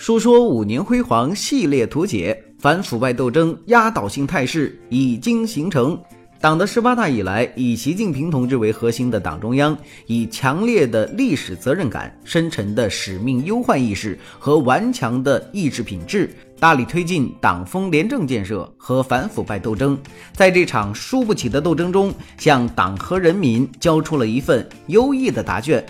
述说五年辉煌系列图解，反腐败斗争压倒性态势已经形成。党的十八大以来，以习近平同志为核心的党中央，以强烈的历史责任感、深沉的使命忧患意识和顽强的意志品质，大力推进党风廉政建设和反腐败斗争。在这场输不起的斗争中，向党和人民交出了一份优异的答卷。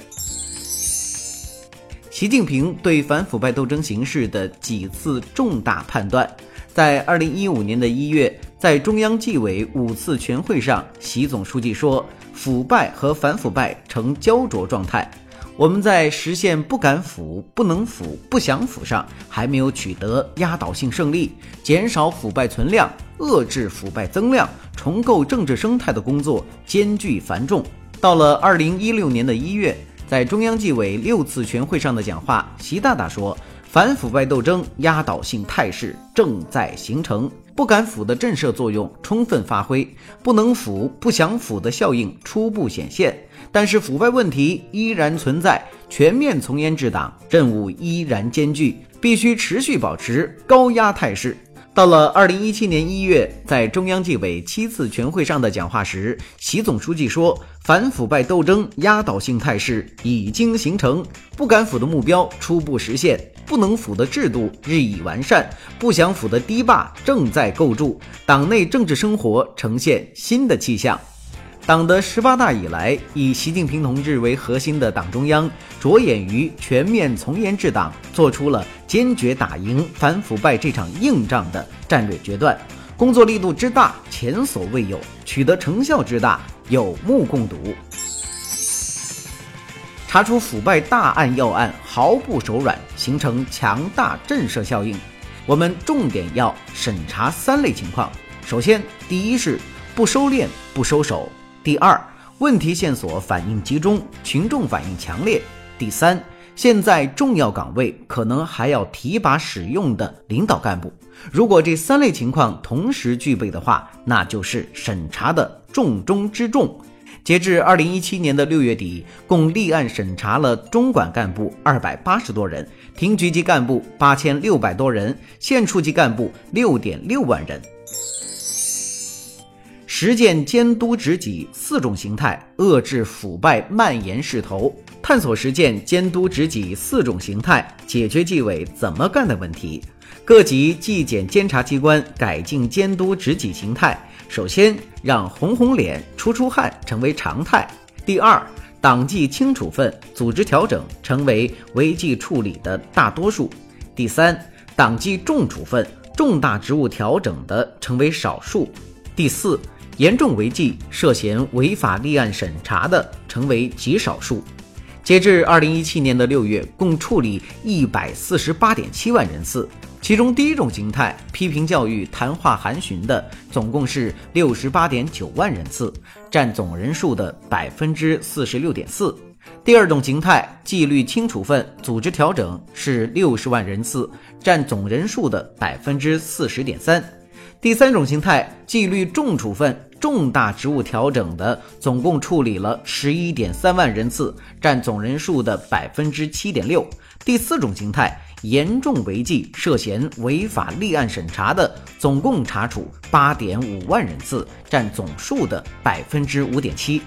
习近平对反腐败斗争形势的几次重大判断，在二零一五年的一月，在中央纪委五次全会上，习总书记说，腐败和反腐败呈焦灼状态，我们在实现不敢腐、不能腐、不想腐上还没有取得压倒性胜利，减少腐败存量、遏制腐败增量、重构政治生态的工作艰巨繁重。到了二零一六年的一月。在中央纪委六次全会上的讲话，习大大说，反腐败斗争压倒性态势正在形成，不敢腐的震慑作用充分发挥，不能腐、不想腐的效应初步显现。但是腐败问题依然存在，全面从严治党任务依然艰巨，必须持续保持高压态势。到了二零一七年一月，在中央纪委七次全会上的讲话时，习总书记说，反腐败斗争压倒性态势已经形成，不敢腐的目标初步实现，不能腐的制度日益完善，不想腐的堤坝正在构筑，党内政治生活呈现新的气象。党的十八大以来，以习近平同志为核心的党中央着眼于全面从严治党，做出了坚决打赢反腐败这场硬仗的战略决断，工作力度之大前所未有，取得成效之大有目共睹。查出腐败大案要案毫不手软，形成强大震慑效应。我们重点要审查三类情况：首先，第一是不收敛、不收手。第二，问题线索反应集中，群众反应强烈。第三，现在重要岗位可能还要提拔使用的领导干部，如果这三类情况同时具备的话，那就是审查的重中之重。截至二零一七年的六月底，共立案审查了中管干部二百八十多人，厅局级干部八千六百多人，县处级干部六点六万人。实践监督执纪四种形态，遏制腐败蔓延势头；探索实践监督执纪四种形态，解决纪委怎么干的问题。各级纪检监察机关改进监督执纪形态，首先让红红脸、出出汗成为常态；第二，党纪轻处分、组织调整成为违纪处理的大多数；第三，党纪重处分、重大职务调整的成为少数；第四。严重违纪、涉嫌违法立案审查的成为极少数。截至二零一七年的六月，共处理一百四十八点七万人次，其中第一种形态批评教育、谈话函询的总共是六十八点九万人次，占总人数的百分之四十六点四。第二种形态纪律轻处分、组织调整是六十万人次，占总人数的百分之四十点三。第三种形态纪律重处分。重大职务调整的总共处理了十一点三万人次，占总人数的百分之七点六。第四种形态严重违纪、涉嫌违法立案审查的总共查处八点五万人次，占总数的百分之五点七。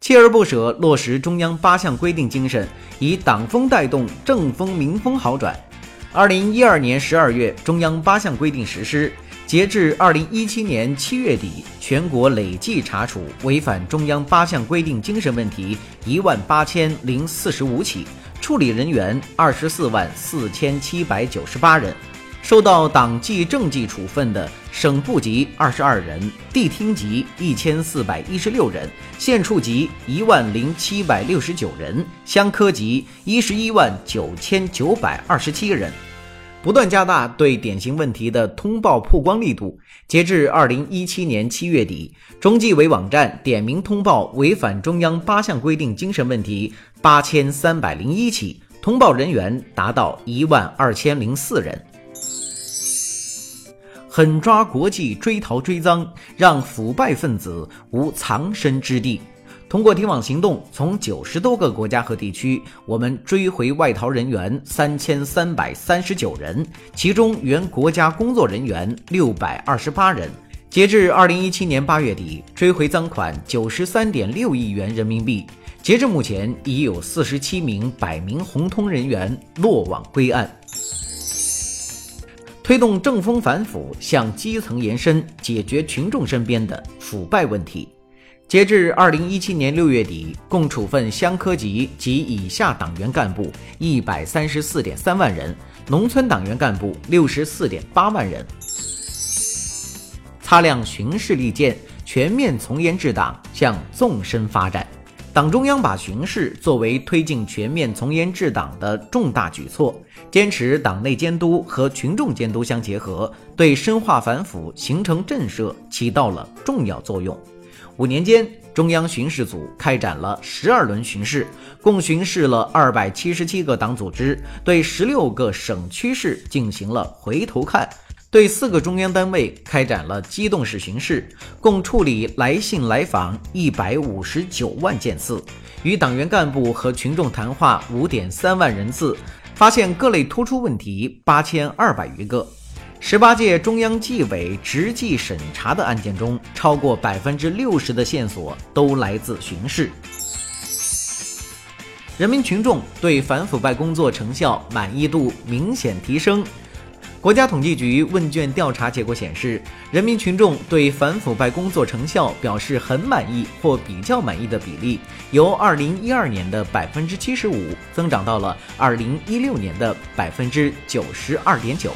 锲而不舍落实中央八项规定精神，以党风带动政风民风好转。二零一二年十二月，中央八项规定实施。截至二零一七年七月底，全国累计查处违反中央八项规定精神问题一万八千零四十五起，处理人员二十四万四千七百九十八人，受到党纪政纪处分的省部级二十二人，地厅级一千四百一十六人，县处级一万零七百六十九人，乡科级一十一万九千九百二十七人。不断加大对典型问题的通报曝光力度。截至二零一七年七月底，中纪委网站点名通报违反中央八项规定精神问题八千三百零一起，通报人员达到一万二千零四人。狠抓国际追逃追赃，让腐败分子无藏身之地。通过天网行动，从九十多个国家和地区，我们追回外逃人员三千三百三十九人，其中原国家工作人员六百二十八人。截至二零一七年八月底，追回赃款九十三点六亿元人民币。截至目前，已有四十七名百名红通人员落网归案。推动正风反腐向基层延伸，解决群众身边的腐败问题。截至二零一七年六月底，共处分乡科级及以下党员干部一百三十四点三万人，农村党员干部六十四点八万人。擦亮巡视利剑，全面从严治党向纵深发展。党中央把巡视作为推进全面从严治党的重大举措，坚持党内监督和群众监督相结合，对深化反腐、形成震慑起到了重要作用。五年间，中央巡视组开展了十二轮巡视，共巡视了二百七十七个党组织，对十六个省区市进行了回头看，对四个中央单位开展了机动式巡视，共处理来信来访一百五十九万件次，与党员干部和群众谈话五点三万人次，发现各类突出问题八千二百余个。十八届中央纪委执纪审查的案件中，超过百分之六十的线索都来自巡视。人民群众对反腐败工作成效满意度明显提升。国家统计局问卷调查结果显示，人民群众对反腐败工作成效表示很满意或比较满意的比例，由二零一二年的百分之七十五增长到了二零一六年的百分之九十二点九。